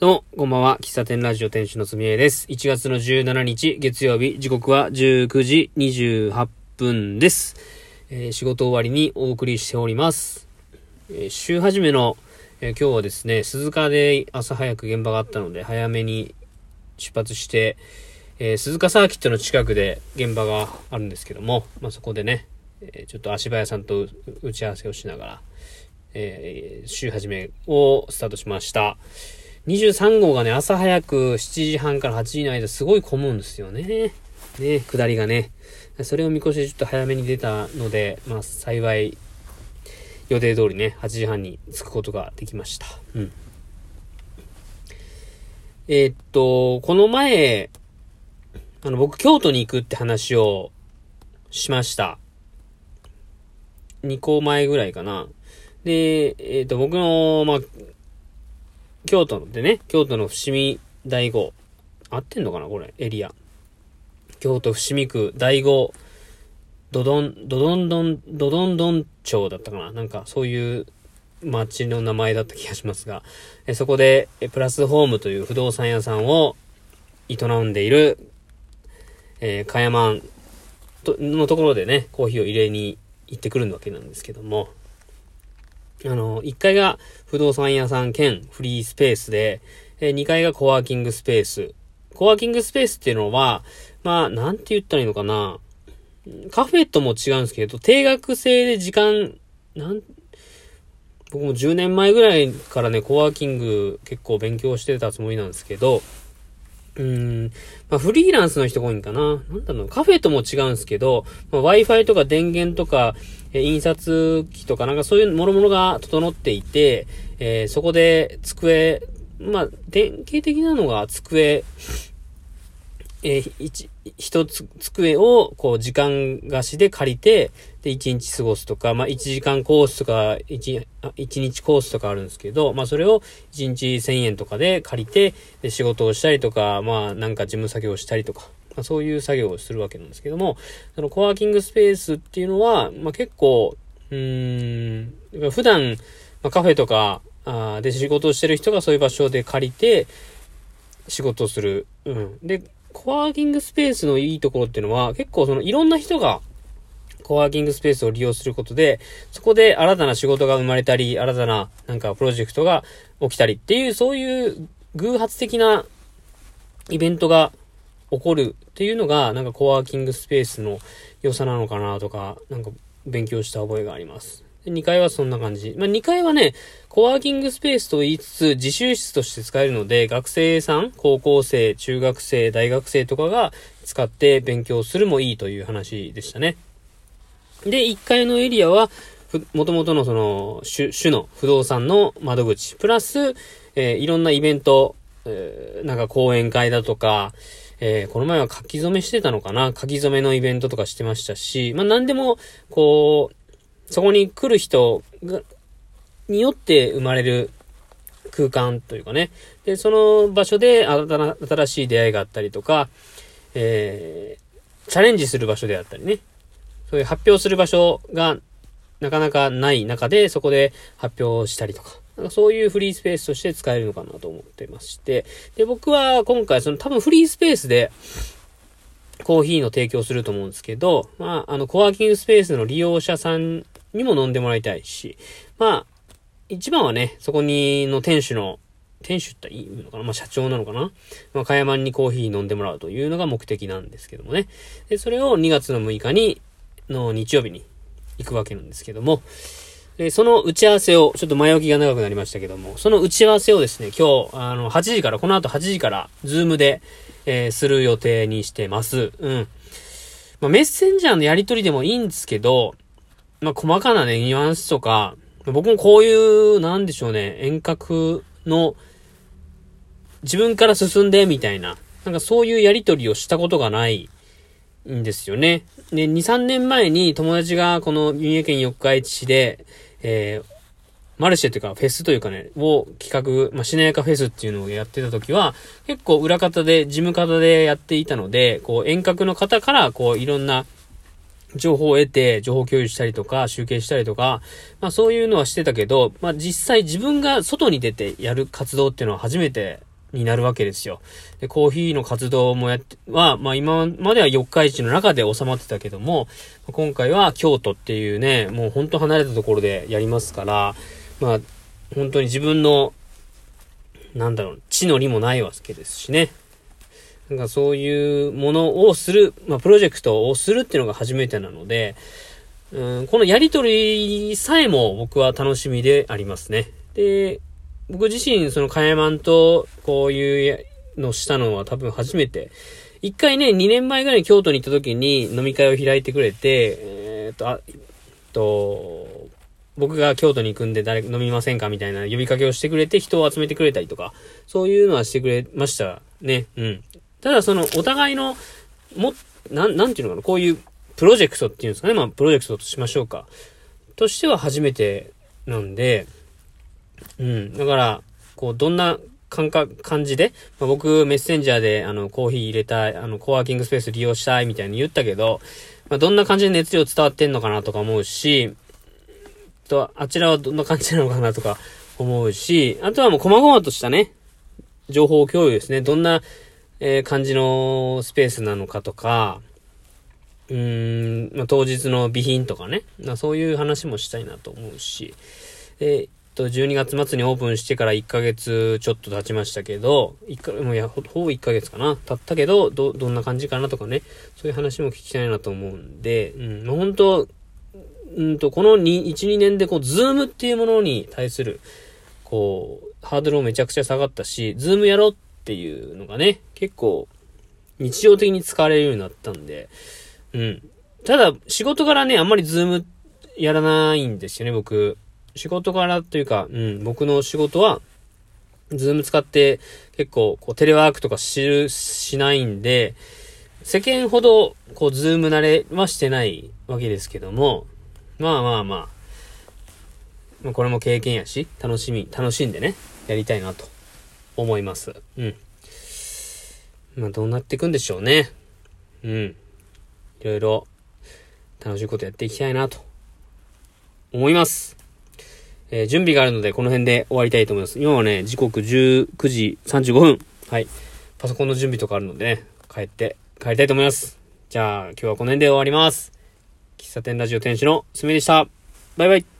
どうも、こんばんは。喫茶店ラジオ店主のすみえです。1月の17日、月曜日、時刻は19時28分です。えー仕事終わりにお送りしております。えー週始めの、えー今日はですね、鈴鹿で朝早く現場があったので、早めに出発して、え鈴鹿サーキットの近くで現場があるんですけども、まあ、そこでね、えちょっと足早さんと打ち合わせをしながら、え週始めをスタートしました。23号がね、朝早く7時半から8時の間すごい混むんですよね。ね、下りがね。それを見越してちょっと早めに出たので、まあ幸い予定通りね、8時半に着くことができました。うん。えーっと、この前、あの、僕京都に行くって話をしました。2個前ぐらいかな。で、えーっと、僕の、まあ、京都のでね、京都の伏見第五、合ってんのかなこれ、エリア。京都伏見区第五、ドドン、ドドンドン、ドドンドン町だったかな？なんか、そういう町の名前だった気がしますが、えそこで、プラスホームという不動産屋さんを営んでいる、えー、かやまんのところでね、コーヒーを入れに行ってくるわけなんですけども、あの、1階が不動産屋さん兼フリースペースで、え2階がコワーキングスペース。コワーキングスペースっていうのは、まあ、なんて言ったらいいのかな。カフェとも違うんですけど、定額制で時間、なん、僕も10年前ぐらいからね、コワーキング結構勉強してたつもりなんですけど、うん、まあ、フリーランスの人が多いんかな。なんだろう、カフェとも違うんですけど、まあ、Wi-Fi とか電源とか、え印刷機とかなんかそういう諸々が整っていて、えーそこで机、まあ、典型的なのが机、えー一、一つ、机を、こう、時間貸しで借りて、で、一日過ごすとか、まあ、一時間コースとか、一、一日コースとかあるんですけど、まあ、それを一日千円とかで借りて、で、仕事をしたりとか、まあ、なんか事務作業をしたりとか、まあ、そういう作業をするわけなんですけども、そのコワーキングスペースっていうのは、まあ、結構、うーん、普段、まあ、カフェとか、あで仕事をしてる人がそういう場所で借りて、仕事をする。うん。で、コワーキングスペースのいいところっていうのは、結構そのいろんな人が、コワーキングスペースを利用することで、そこで新たな仕事が生まれたり、新たななんかプロジェクトが起きたりっていう、そういう偶発的なイベントが起こるっていうのが、なんかコワーキングスペースの良さなのかなとか、なんか勉強した覚えがあります。2階はそんな感じ。まあ、2階はね、コワーキングスペースと言いつつ、自習室として使えるので、学生さん、高校生、中学生、大学生とかが使って勉強するもいいという話でしたね。で、1階のエリアは、ふ、元々のその、主、主の不動産の窓口、プラス、えーいろんなイベント、えーなんか講演会だとか、えーこの前は書き初めしてたのかな？書き初めのイベントとかしてましたし、まあ何でも、こう、そこに来る人が、によって生まれる空間というかね。で、その場所で新たな新しい出会いがあったりとか、えーチャレンジする場所であったりね。そういう発表する場所がなかなかない中で、そこで発表したりとか。なんかそういうフリースペースとして使えるのかなと思ってまして。で、僕は今回、その多分フリースペースで、コーヒーの提供すると思うんですけど、まあ、あの、コワーキングスペースの利用者さんにも飲んでもらいたいし、まあ、一番はね、そこにの店主の、店主って言うのかな？まあ、社長なのかな？まあ、かやまんにコーヒー飲んでもらうというのが目的なんですけどもね。で、それを2月の6日に、の日曜日に行くわけなんですけども、で、その打ち合わせを、ちょっと前置きが長くなりましたけども、その打ち合わせをですね、今日、あの、8時から、この後8時から、ズームで、えーする予定にしてます。うん。まあ、メッセンジャーのやり取りでもいいんですけど、まあ、細かなね、ニュアンスとか、僕もこういう、なんでしょうね、遠隔の、自分から進んで、みたいな、なんかそういうやり取りをしたことがないんですよね。で、2、3年前に友達がこの三重県四日市市で、えーマルシェというかフェスというかね、を企画、まあ、しなやかフェスっていうのをやってた時は、結構裏方で、事務方でやっていたので、こう遠隔の方から、こういろんな情報を得て、情報共有したりとか、集計したりとか、まあそういうのはしてたけど、まあ実際自分が外に出てやる活動っていうのは初めてになるわけですよ。で、コーヒーの活動もやって、は、まあ今までは四日市の中で収まってたけども、今回は京都っていうね、もうほんと離れたところでやりますから、まあ、本当に自分の、なんだろう、地の利もないわけですしね。なんかそういうものをする、まあプロジェクトをするっていうのが初めてなので、うん、このやりとりさえも僕は楽しみでありますね。で、僕自身、そのカヤマンとこういうのしたのは多分初めて。一回ね、2年前ぐらいに京都に行った時に飲み会を開いてくれて、えー、っと、あ、と、僕が京都に行くんで誰飲みませんかみたいな呼びかけをしてくれて人を集めてくれたりとか、そういうのはしてくれましたね。うん。ただそのお互いの、も、なん、なんていうのかな、こういうプロジェクトっていうんですかね。まあ、プロジェクトとしましょうか。としては初めてなんで、うん。だから、こう、どんな感覚、感じで、まあ、僕、メッセンジャーで、あの、コーヒー入れたい、あの、コワーキングスペース利用したいみたいに言ったけど、まあ、どんな感じで熱量伝わってんのかなとか思うし、と、あちらはどんな感じなのかなとか思うし、あとはもう細々としたね、情報共有ですね。どんな、えー、感じのスペースなのかとか、うーん、まあ、当日の備品とかね、まあ、そういう話もしたいなと思うし、えー、っと、12月末にオープンしてから1ヶ月ちょっと経ちましたけど、1か、もうや、ほぼ1ヶ月かな。経ったけど、ど、どんな感じかなとかね、そういう話も聞きたいなと思うんで、うん、まあ、本当うんと、この2、1、2年でこう、 Zoom っていうものに対する、こう、ハードルもめちゃくちゃ下がったし、 Zoom やろうっていうのがね、結構、日常的に使われるようになったんで、うん。ただ、仕事柄ね、あんまり Zoom やらないんですよね、僕。仕事柄というか、うん、僕の仕事は、 Zoom 使って結構、こう、テレワークとかしる、しないんで、世間ほど、こう、ズーム慣れはしてないわけですけども、まあまあまあ、まあ、これも経験やし、楽しみ、楽しんでね、やりたいなと思います。うん。まあ、どうなっていくんでしょうね。うん。いろいろ楽しいことやっていきたいなと思います。えー、準備があるのでこの辺で終わりたいと思います。今はね、時刻19時35分。はい。パソコンの準備とかあるのでね、帰って帰りたいと思います。じゃあ今日はこの辺で終わります。喫茶店ラジオ店主のすみでした。バイバイ。